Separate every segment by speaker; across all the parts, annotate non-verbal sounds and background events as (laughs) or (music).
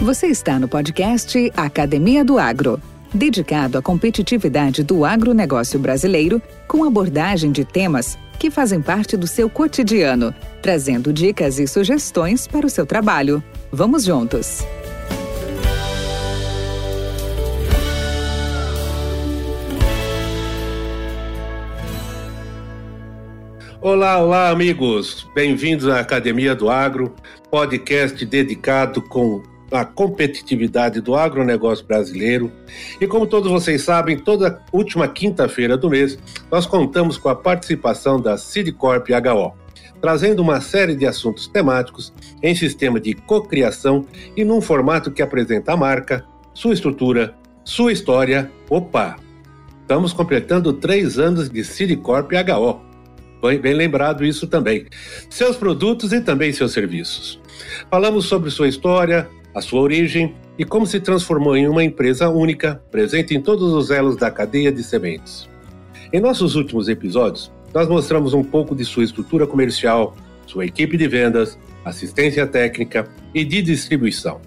Speaker 1: Você está no podcast Academia do Agro, dedicado à competitividade do agronegócio brasileiro, com abordagem de temas que fazem parte do seu cotidiano, trazendo dicas e sugestões para o seu trabalho. Vamos juntos!
Speaker 2: Olá, olá, amigos! Bem-vindos à Academia do Agro, podcast dedicado com a competitividade do agronegócio brasileiro. E como todos vocês sabem, toda última quinta-feira do mês, nós contamos com a participação da Sidcorp HO, trazendo uma série de assuntos temáticos em sistema de cocriação e num formato que apresenta a marca, sua estrutura, sua história. Opa! Estamos completando três anos de Sidcorp HO. Bem, bem lembrado isso também. Seus produtos e também seus serviços. Falamos sobre sua história, a sua origem e como se transformou em uma empresa única, presente em todos os elos da cadeia de sementes. Em nossos últimos episódios, nós mostramos um pouco de sua estrutura comercial, sua equipe de vendas, assistência técnica e de distribuição.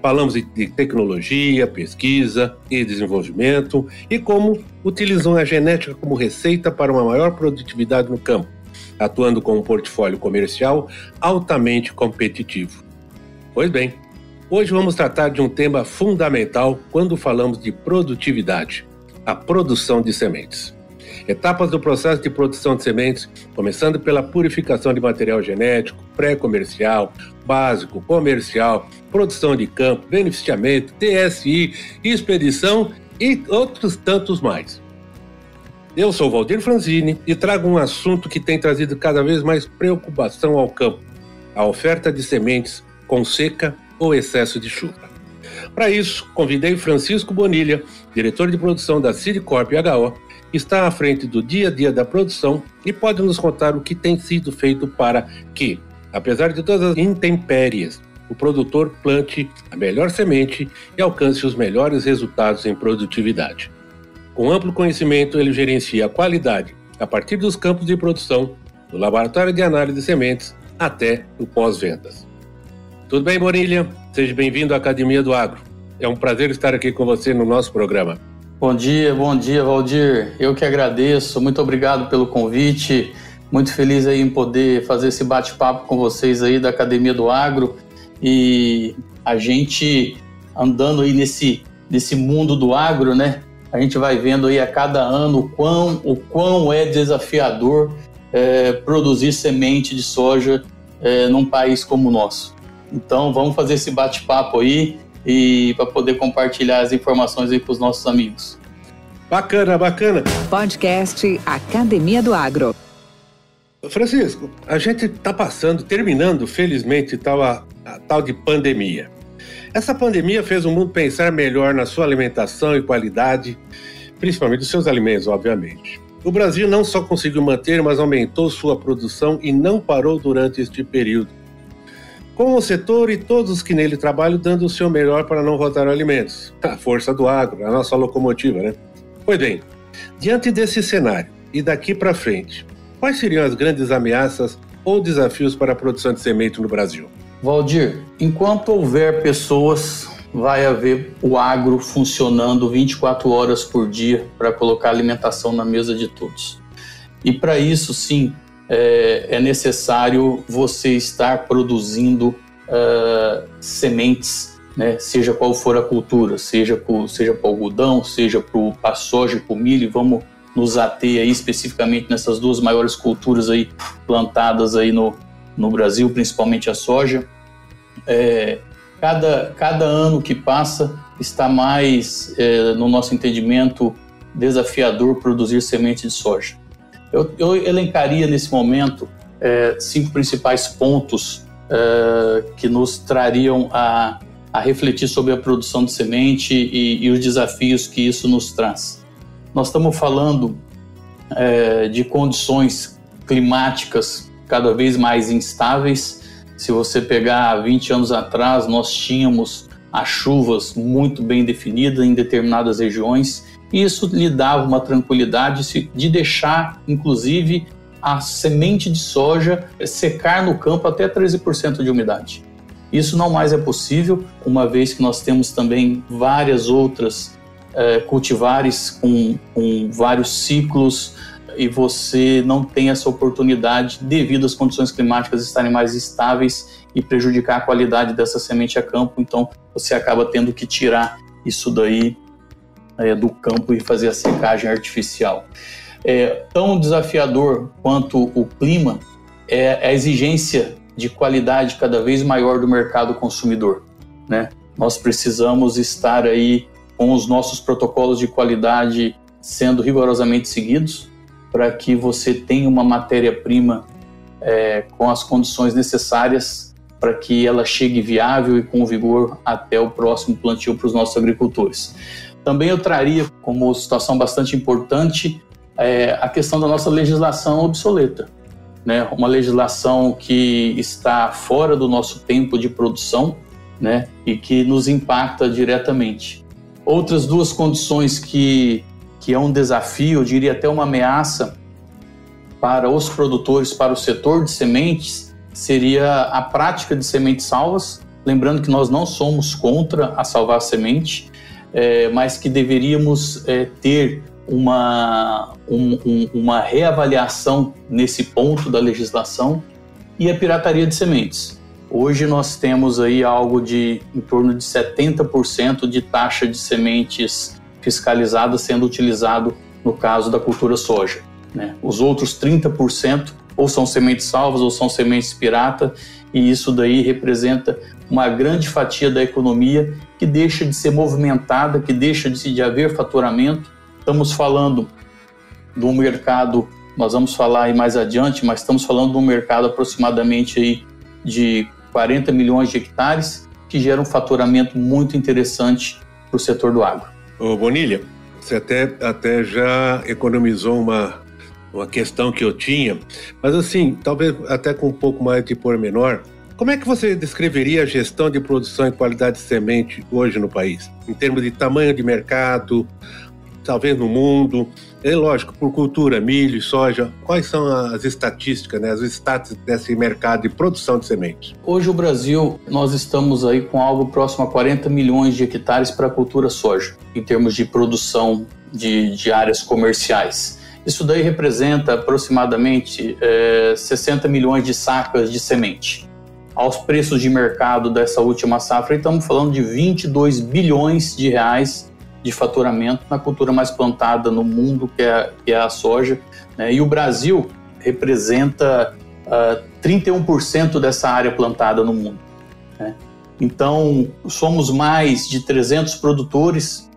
Speaker 2: Falamos de tecnologia, pesquisa e desenvolvimento e como utilizam a genética como receita para uma maior produtividade no campo, atuando com um portfólio comercial altamente competitivo. Pois bem, Hoje vamos tratar de um tema fundamental quando falamos de produtividade: a produção de sementes. Etapas do processo de produção de sementes, começando pela purificação de material genético, pré-comercial, básico, comercial, produção de campo, beneficiamento, TSI, expedição e outros tantos mais. Eu sou Valdir Franzini e trago um assunto que tem trazido cada vez mais preocupação ao campo: a oferta de sementes com seca ou excesso de chuva. Para isso, convidei Francisco Bonilha, diretor de produção da Cidicorp HO, que está à frente do dia a dia da produção e pode nos contar o que tem sido feito para que, apesar de todas as intempéries, o produtor plante a melhor semente e alcance os melhores resultados em produtividade. Com amplo conhecimento, ele gerencia a qualidade a partir dos campos de produção, do laboratório de análise de sementes até o pós-vendas. Tudo bem, Bonilha? Seja bem-vindo à Academia do Agro. É um prazer estar aqui com você no nosso programa.
Speaker 3: Bom dia, bom dia, Valdir. Eu que agradeço. Muito obrigado pelo convite. Muito feliz aí em poder fazer esse bate-papo com vocês aí da Academia do Agro e a gente andando aí nesse nesse mundo do agro, né? A gente vai vendo aí a cada ano o quão, o quão é desafiador é, produzir semente de soja é, num país como o nosso. Então vamos fazer esse bate-papo aí e para poder compartilhar as informações aí com os nossos amigos.
Speaker 2: Bacana, bacana.
Speaker 1: Podcast Academia do Agro.
Speaker 2: Francisco, a gente está passando, terminando, felizmente, tal a, a tal de pandemia. Essa pandemia fez o mundo pensar melhor na sua alimentação e qualidade, principalmente dos seus alimentos, obviamente. O Brasil não só conseguiu manter, mas aumentou sua produção e não parou durante este período com o setor e todos os que nele trabalham dando o seu melhor para não faltar alimentos. (laughs) A força do agro, a nossa locomotiva, né? Pois bem, diante desse cenário e daqui para frente, quais seriam as grandes ameaças ou desafios para a produção de semente no Brasil?
Speaker 3: Valdir, enquanto houver pessoas, vai haver o agro funcionando 24 horas por dia para colocar alimentação na mesa de todos. E para isso, sim, é, é necessário você estar produzindo uh, sementes, né, seja qual for a cultura, seja para seja o algodão, seja para a soja para o milho, vamos nos ater aí especificamente nessas duas maiores culturas aí plantadas aí no, no Brasil, principalmente a soja. É, cada, cada ano que passa está mais, é, no nosso entendimento, desafiador produzir sementes de soja. Eu, eu elencaria nesse momento é, cinco principais pontos é, que nos trariam a, a, refletir sobre a produção de semente e, e, os desafios que isso nos traz. Nós estamos falando é, de condições climáticas cada vez mais instáveis. Se você pegar 20 anos atrás, nós tínhamos as chuvas muito bem definidas em determinadas regiões isso lhe dava uma tranquilidade de deixar, inclusive, a semente de soja secar no campo até 13% de umidade. Isso não mais é possível, uma vez que nós temos também várias outras é, cultivares com, com vários ciclos e você não tem essa oportunidade devido às condições climáticas estarem mais estáveis e prejudicar a qualidade dessa semente a campo. Então você acaba tendo que tirar isso daí é, do campo e fazer a secagem artificial. É, tão desafiador quanto o clima é a exigência de qualidade cada vez maior do mercado consumidor. Né? Nós precisamos estar aí com os nossos protocolos de qualidade sendo rigorosamente seguidos para que você tenha uma matéria-prima é, com as condições necessárias para que ela chegue viável e com vigor até o próximo plantio para os nossos agricultores. Também eu traria como situação bastante importante é, a questão da nossa legislação obsoleta. Né? Uma legislação que está fora do nosso tempo de produção né? e que nos impacta diretamente. Outras duas condições que que é um desafio, eu diria até uma ameaça para os produtores, para o setor de sementes, seria a prática de sementes salvas. Lembrando que nós não somos contra a salvar a semente, é, mas que deveríamos é, ter uma, um, um, uma reavaliação nesse ponto da legislação e a pirataria de sementes. Hoje nós temos aí algo de em torno de 70% de taxa de sementes fiscalizada sendo utilizado no caso da cultura soja. Né? Os outros 30% ou são sementes salvas ou são sementes pirata, e isso daí representa uma grande fatia da economia que deixa de ser movimentada, que deixa de, de haver faturamento. Estamos falando um mercado, nós vamos falar aí mais adiante, mas estamos falando de um mercado aproximadamente aí de 40 milhões de hectares, que gera um faturamento muito interessante para o setor do agro.
Speaker 2: Ô Bonilha, você até, até já economizou uma, uma questão que eu tinha, mas assim, talvez até com um pouco mais de pormenor, como é que você descreveria a gestão de produção e qualidade de semente hoje no país? Em termos de tamanho de mercado, talvez no mundo, é lógico, por cultura, milho, soja, quais são as estatísticas, né, os status desse mercado de produção de sementes?
Speaker 3: Hoje o Brasil, nós estamos aí com algo próximo a 40 milhões de hectares para a cultura soja, em termos de produção de, de áreas comerciais. Isso daí representa aproximadamente é, 60 milhões de sacas de semente. Aos preços de mercado dessa última safra, estamos falando de 22 bilhões de reais de faturamento na cultura mais plantada no mundo, que é, que é a soja. Né? E o Brasil representa uh, ah, 31% dessa área plantada no mundo. Né? Então, somos mais de 300 produtores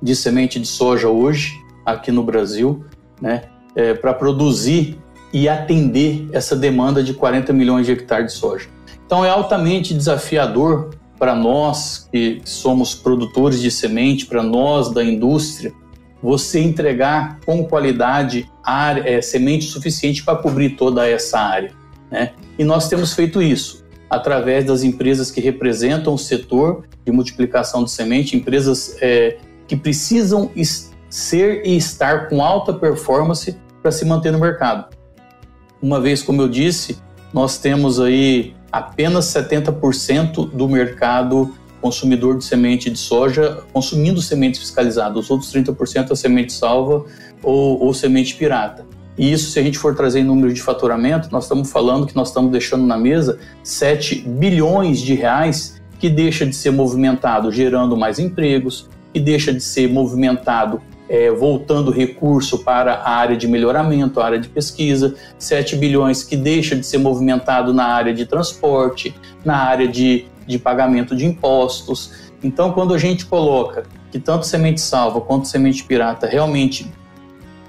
Speaker 3: de semente de soja hoje aqui no Brasil, né? É, para produzir e atender essa demanda de 40 milhões de hectares de soja. Então, é altamente desafiador para nós que somos produtores de semente, para nós da indústria, você entregar com qualidade área, é, semente suficiente para cobrir toda essa área. Né? E nós temos feito isso através das empresas que representam o setor de multiplicação de semente, empresas é, que precisam ser e estar com alta performance para se manter no mercado. Uma vez, como eu disse, nós temos aí apenas 70% do mercado consumidor de semente de soja consumindo sementes fiscalizadas, os outros 30% é semente salva ou, ou, semente pirata. E isso, se a gente for trazer em número de faturamento, nós estamos falando que nós estamos deixando na mesa 7 bilhões de reais que deixa de ser movimentado gerando mais empregos, que deixa de ser movimentado é, voltando recurso para a área de melhoramento, a área de pesquisa, 7 bilhões que deixa de ser movimentado na área de transporte, na área de, de pagamento de impostos. Então, quando a gente coloca que tanto semente salva quanto semente pirata realmente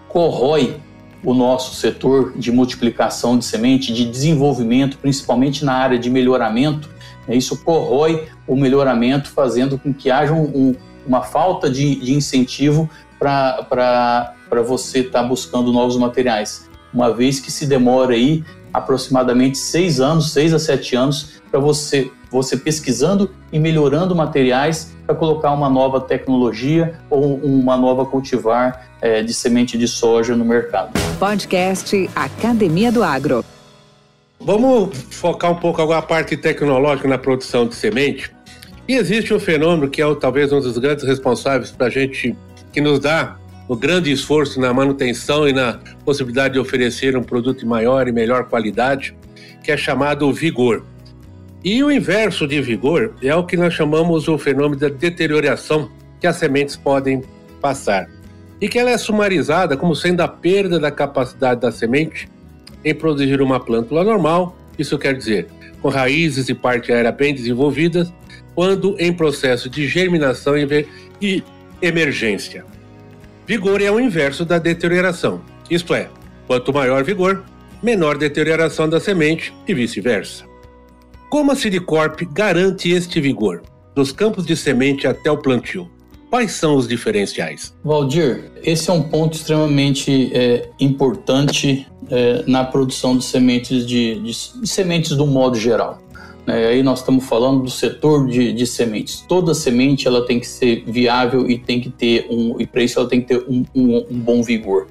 Speaker 3: corrói o nosso setor de multiplicação de semente, de desenvolvimento, principalmente na área de melhoramento, né, isso corrói o melhoramento, fazendo com que haja um, um, uma falta de, de incentivo para você estar tá buscando novos materiais, uma vez que se demora aí aproximadamente seis anos, seis a sete anos, para você, você pesquisando e melhorando materiais para colocar uma nova tecnologia ou uma nova cultivar é, de semente de soja no mercado.
Speaker 1: Podcast Academia do Agro.
Speaker 2: Vamos focar um pouco agora a parte tecnológica na produção de semente. E existe um fenômeno que é talvez um dos grandes responsáveis para a gente, que nos dá o grande esforço na manutenção e na possibilidade de oferecer um produto de maior e melhor qualidade, que é chamado vigor. E o inverso de vigor é o que nós chamamos o fenômeno da deterioração que as sementes podem passar. E que ela é sumarizada como sendo a perda da capacidade da semente em produzir uma plântula normal, isso quer dizer, com raízes e parte aérea bem desenvolvidas, quando em processo de germinação e emergência. Vigor é o inverso da deterioração, isto é, quanto maior vigor, menor deterioração da semente e vice-versa. Como a Silicorp garante este vigor, dos campos de semente até o plantio? Quais são os diferenciais?
Speaker 3: Valdir, esse é um ponto extremamente é, importante é, na produção de sementes de, de, de sementes do modo geral. É, aí nós estamos falando do setor de, de, sementes. Toda semente ela tem que ser viável e tem que ter um e para isso ela tem que ter um, um, um bom vigor.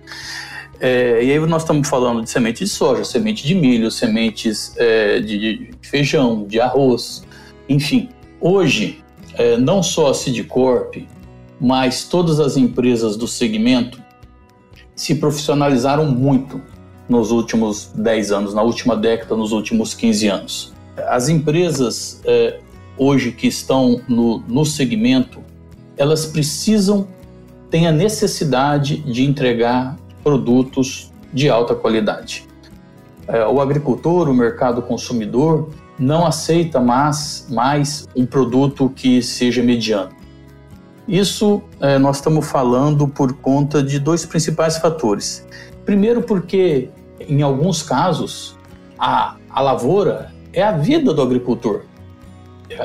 Speaker 3: É, e aí nós estamos falando de semente de soja, semente de milho, sementes é, de, de, feijão, de arroz, enfim. Hoje, é, não só a Sidcorp, mas todas as empresas do segmento se profissionalizaram muito nos últimos 10 anos, na última década, nos últimos 15 anos. As empresas é, hoje que estão no, no segmento, elas precisam, têm a necessidade de entregar produtos de alta qualidade. É, o agricultor, o mercado consumidor, não aceita mais, mais um produto que seja mediano. Isso é, nós estamos falando por conta de dois principais fatores. Primeiro, porque em alguns casos a, a lavoura é a vida do agricultor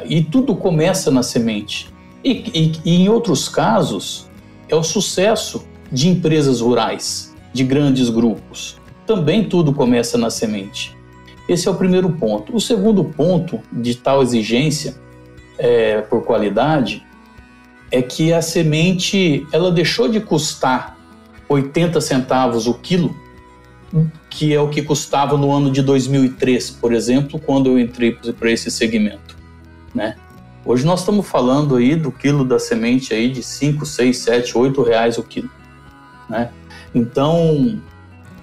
Speaker 3: e tudo começa na semente. E, e, e em outros casos é o sucesso de empresas rurais, de grandes grupos. Também tudo começa na semente. Esse é o primeiro ponto. O segundo ponto de tal exigência é, por qualidade é que a semente ela deixou de custar 80 centavos o quilo, que é o que custava no ano de 2003, por exemplo, quando eu entrei para esse segmento, né? Hoje nós estamos falando aí do quilo da semente aí de 5, 6, 7, 8 reais o quilo, né? Então,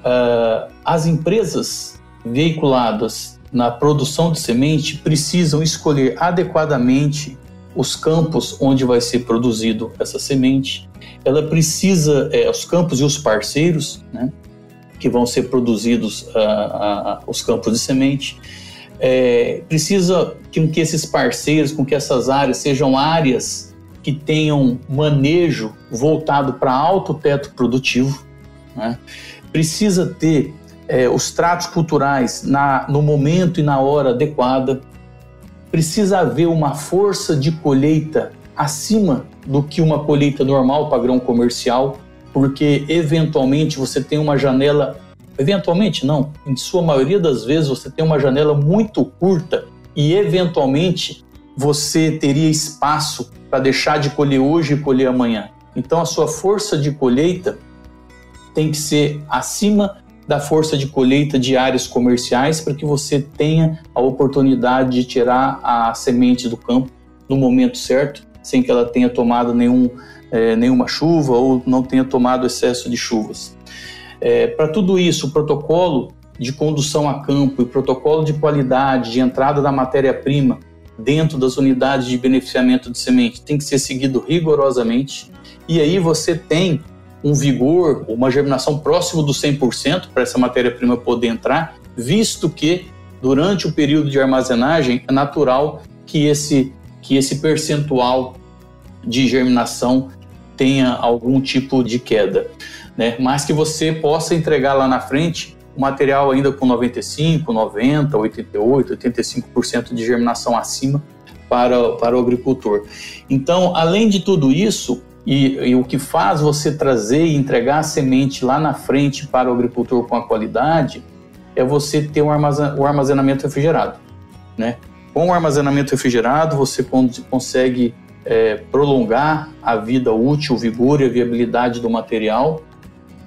Speaker 3: uh, as empresas veiculadas na produção de semente precisam escolher adequadamente os campos onde vai ser produzido essa semente. Ela precisa, é, os campos e os parceiros, né, que vão ser produzidos uh, uh, os campos de semente. É, precisa que, que esses parceiros, com que essas áreas sejam áreas que tenham manejo voltado para alto teto produtivo. Né? Precisa ter é, os tratos culturais na, no momento e na hora adequada precisa haver uma força de colheita acima do que uma colheita normal, padrão comercial, porque eventualmente você tem uma janela, eventualmente não, em sua maioria das vezes você tem uma janela muito curta e eventualmente você teria espaço para deixar de colher hoje e colher amanhã. Então a sua força de colheita tem que ser acima da força de colheita de áreas comerciais para que você tenha a oportunidade de tirar a semente do campo no momento certo, sem que ela tenha tomado nenhum, é, nenhuma chuva ou não tenha tomado excesso de chuvas. É, para tudo isso, o protocolo de condução a campo e protocolo de qualidade de entrada da matéria-prima dentro das unidades de beneficiamento de semente tem que ser seguido rigorosamente. E aí você tem um vigor, uma germinação próximo do 100% para essa matéria-prima poder entrar, visto que durante o período de armazenagem é natural que esse, que esse percentual de germinação tenha algum tipo de queda, né? Mas que você possa entregar lá na frente o material ainda com 95, 90, 88, 85% de germinação acima para, para o agricultor. Então, além de tudo isso, e, e, o que faz você trazer e entregar a semente lá na frente para o agricultor com a qualidade é você ter um armazen o armazenamento refrigerado. Né? Com o armazenamento refrigerado, você consegue é, prolongar a vida útil, o vigor e a viabilidade do material.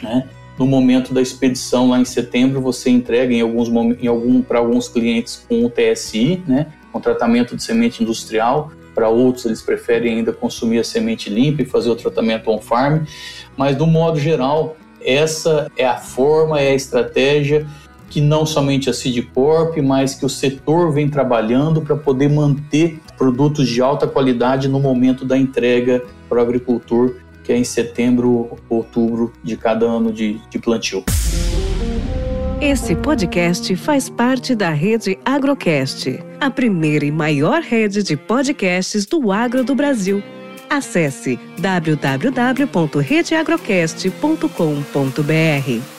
Speaker 3: Né? no momento da expedição lá em setembro, você entrega em alguns em algum para alguns clientes com o TSI, né, com tratamento de semente industrial. Para outros, eles preferem ainda consumir a semente limpa e fazer o tratamento on farm. Mas, do modo geral, essa é a forma, é a estratégia que não somente a Sidcorp, mas que o setor vem trabalhando para poder manter produtos de alta qualidade no momento da entrega para o agricultor, que é em setembro, outubro de cada ano de, de plantio.
Speaker 4: Esse podcast faz parte da rede Agrocast, a primeira e maior rede de podcasts do agro do Brasil. Acesse www.redeagrocast.com.br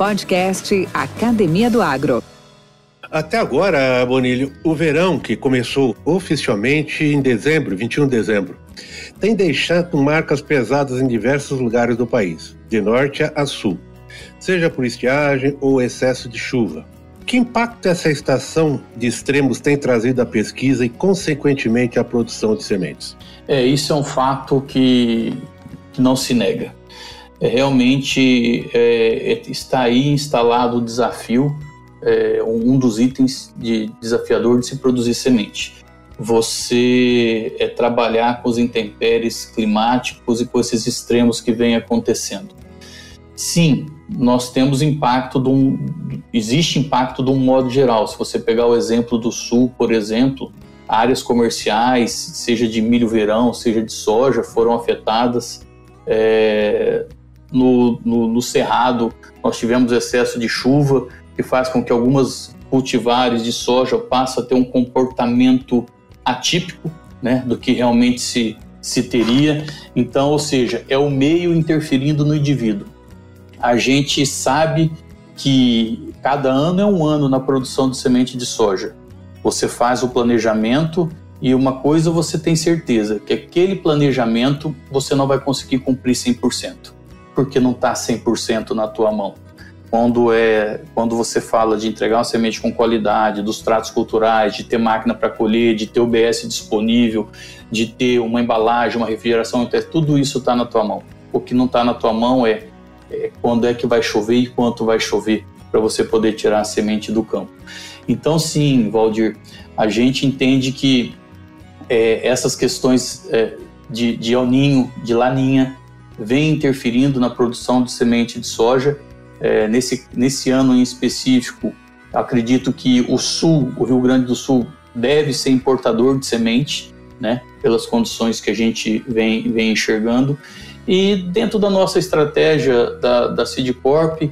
Speaker 1: podcast Academia do Agro.
Speaker 2: Até agora, Bonilho, o verão, que começou oficialmente em dezembro, 21 de dezembro, tem deixado marcas pesadas em diversos lugares do país, de norte a sul, seja por estiagem ou excesso de chuva. Que impacto essa estação de extremos tem trazido à pesquisa e, consequentemente, à produção de sementes?
Speaker 3: É, isso é um fato que, não se nega. É, realmente é, é, está aí instalado o desafio, é, um dos itens de desafiador de se produzir semente. Você é trabalhar com os intempéries climáticos e com esses extremos que vêm acontecendo. Sim, nós temos impacto de um, existe impacto de um modo geral. Se você pegar o exemplo do sul, por exemplo, áreas comerciais, seja de milho verão, seja de soja, foram afetadas. É, no, no, no cerrado nós tivemos excesso de chuva, que faz com que algumas cultivares de soja passem a ter um comportamento atípico né, do que realmente se, se teria. Então, ou seja, é o meio interferindo no indivíduo. A gente sabe que cada ano é um ano na produção de semente de soja. Você faz o planejamento e uma coisa você tem certeza, que aquele planejamento você não vai conseguir cumprir 100% porque não está 100% na tua mão. Quando, é, quando você fala de entregar uma semente com qualidade, dos tratos culturais, de ter máquina para colher, de ter OBS disponível, de ter uma embalagem, uma refrigeração, tudo isso está na tua mão. O que não está na tua mão é, é quando é que vai chover e quanto vai chover para você poder tirar a semente do campo. Então, sim, Valdir, a gente entende que é, essas questões é, de, de El Ninho, de Laninha, vem interferindo na produção de semente de soja. É, nesse, nesse ano em específico, acredito que o Sul, o Rio Grande do Sul, deve ser importador de semente, né, pelas condições que a gente vem, vem enxergando. E dentro da nossa estratégia da, da Corp,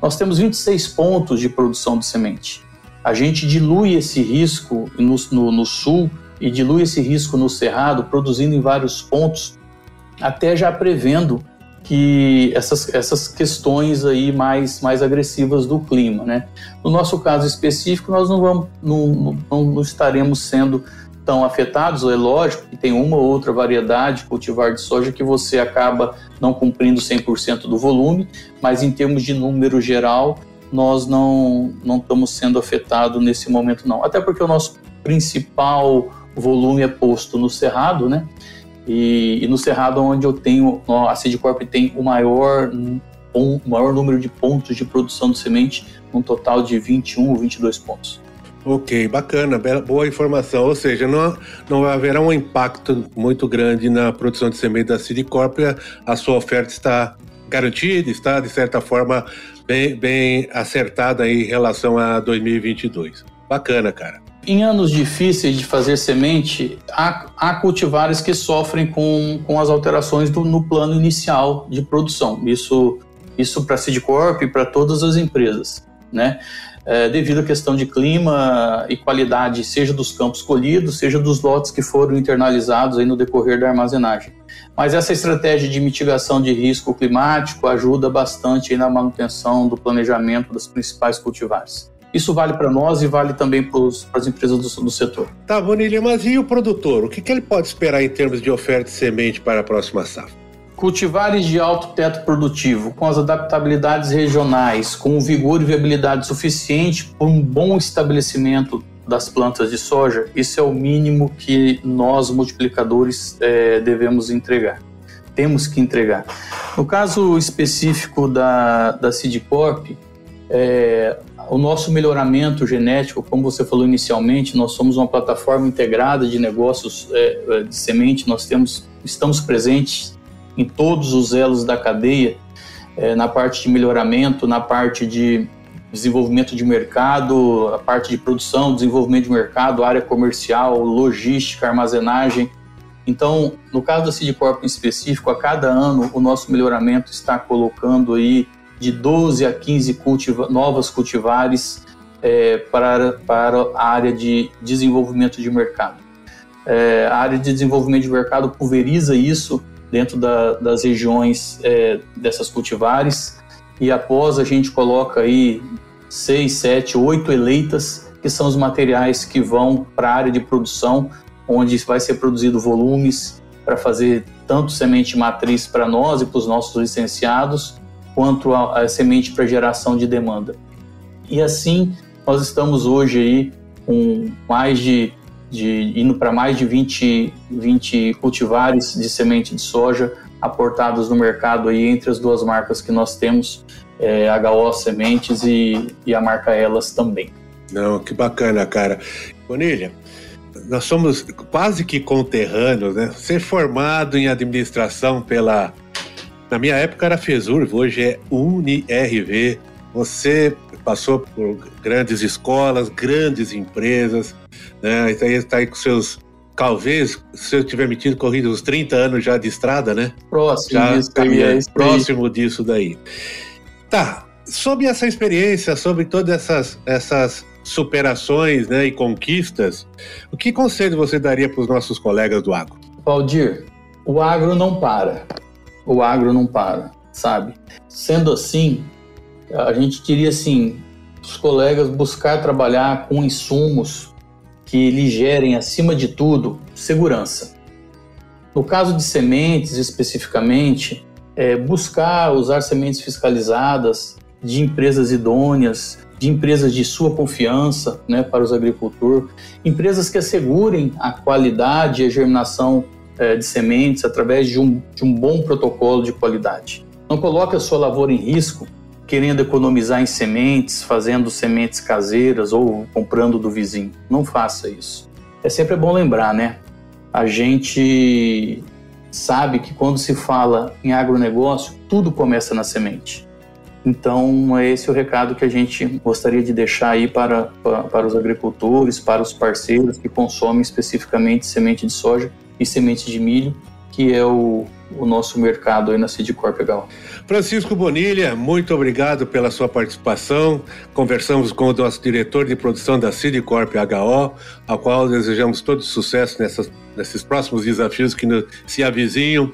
Speaker 3: nós temos 26 pontos de produção de semente. A gente dilui esse risco no, no, no sul e dilui esse risco no cerrado, produzindo em vários pontos até já prevendo que essas, essas questões aí mais, mais agressivas do clima, né? No nosso caso específico, nós não, vamos, não, não, não estaremos sendo tão afetados, é lógico que tem uma ou outra variedade cultivar de soja que você acaba não cumprindo 100% do volume, mas em termos de número geral, nós não, não estamos sendo afetados nesse momento não. Até porque o nosso principal volume é posto no cerrado, né? E, e no Cerrado, onde eu tenho, a Sidcorp tem o maior, um, maior número de pontos de produção de semente, um total de 21 ou 22 pontos.
Speaker 2: Ok, bacana, boa informação. Ou seja, não, não haverá um impacto muito grande na produção de semente da Sidcorp, a sua oferta está garantida, está de certa forma bem, bem acertada em relação a 2022. Bacana, cara.
Speaker 3: Em anos difíceis de fazer semente, há, há cultivares que sofrem com, com as alterações do, no plano inicial de produção. Isso, isso para a Sidcorp e para todas as empresas, né? É, devido à questão de clima e qualidade, seja dos campos colhidos, seja dos lotes que foram internalizados aí no decorrer da armazenagem. Mas essa estratégia de mitigação de risco climático ajuda bastante na manutenção do planejamento das principais cultivares. Isso vale para nós e vale também para as empresas do, do, setor.
Speaker 2: Tá, Bonilha, mas e o produtor? O que, que ele pode esperar em termos de oferta de semente para a próxima safra?
Speaker 3: Cultivares de alto teto produtivo, com as adaptabilidades regionais, com o vigor e viabilidade suficiente para um bom estabelecimento das plantas de soja, isso é o mínimo que nós, multiplicadores, é, devemos entregar. Temos que entregar. No caso específico da, da Sidcorp, é, o nosso melhoramento genético, como você falou inicialmente, nós somos uma plataforma integrada de negócios é, é, de semente, nós temos, estamos presentes em todos os elos da cadeia, é, na parte de melhoramento, na parte de desenvolvimento de mercado, a parte de produção, desenvolvimento de mercado, área comercial, logística, armazenagem. Então, no caso da Sidcorp em específico, a cada ano o nosso melhoramento está colocando aí de 12 a 15 cultiva novas cultivares é, para, para a área de desenvolvimento de mercado. É, a área de desenvolvimento de mercado pulveriza isso dentro da, das regiões é, dessas cultivares e após a gente coloca aí seis, sete, oito eleitas que são os materiais que vão para a área de produção onde vai ser produzido volumes para fazer tanto semente matriz para nós e para os nossos licenciados quanto a, a semente para geração de demanda. E assim, nós estamos hoje aí com mais de, de indo para mais de 20, 20 cultivares de semente de soja aportados no mercado aí entre as duas marcas que nós temos, é, HO Sementes e, e a marca Elas também.
Speaker 2: Não, que bacana, cara. Bonilha, nós somos quase que conterrâneos, né? Ser formado em administração pela na minha época era FESUR, hoje é UniRV. Você passou por grandes escolas, grandes empresas, né? E está aí com seus talvez, se eu tiver metido, corrido uns 30 anos já de estrada, né?
Speaker 3: Próximo
Speaker 2: já
Speaker 3: disso,
Speaker 2: é próximo disso daí. Tá, sobre essa experiência, sobre todas essas, essas superações né, e conquistas, o que conselho você daria para os nossos colegas do agro?
Speaker 3: Valdir, o agro não para o agro não para, sabe? Sendo assim, a gente diria assim, os colegas buscar trabalhar com insumos que lhe gerem, acima de tudo, segurança. No caso de sementes, especificamente, é buscar usar sementes fiscalizadas de empresas idôneas, de empresas de sua confiança né, para os agricultores, empresas que assegurem a qualidade e a germinação de sementes através de um, de um bom protocolo de qualidade. Não coloque a sua lavoura em risco querendo economizar em sementes, fazendo sementes caseiras ou comprando do vizinho. Não faça isso. É sempre bom lembrar, né? A gente sabe que quando se fala em agronegócio, tudo começa na semente. Então, é esse o recado que a gente gostaria de deixar aí para, para, para os agricultores, para os parceiros que consomem especificamente semente de soja e sementes de milho, que é o, o nosso mercado aí na Sidcorp HO.
Speaker 2: Francisco Bonilha, muito obrigado pela sua participação. Conversamos com o nosso diretor de produção da Sidcorp HO, ao qual desejamos todo sucesso nessas, nesses próximos desafios que nos, se avizinham.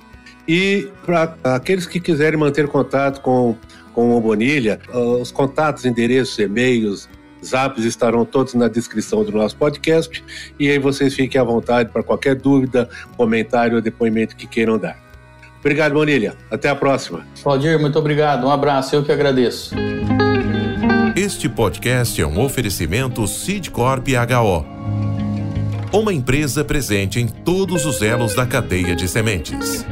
Speaker 2: E para aqueles que quiserem manter contato com, com o Bonilha, os contatos, endereços, e-mails, zaps estarão todos na descrição do nosso podcast e aí vocês fiquem à vontade para qualquer dúvida, comentário ou depoimento que queiram dar. Obrigado, Bonilha. Até a próxima.
Speaker 3: Valdir, muito obrigado. Um abraço. Eu que agradeço.
Speaker 5: Este podcast é um oferecimento Sidcorp HO. Uma empresa presente em todos os elos da cadeia de sementes.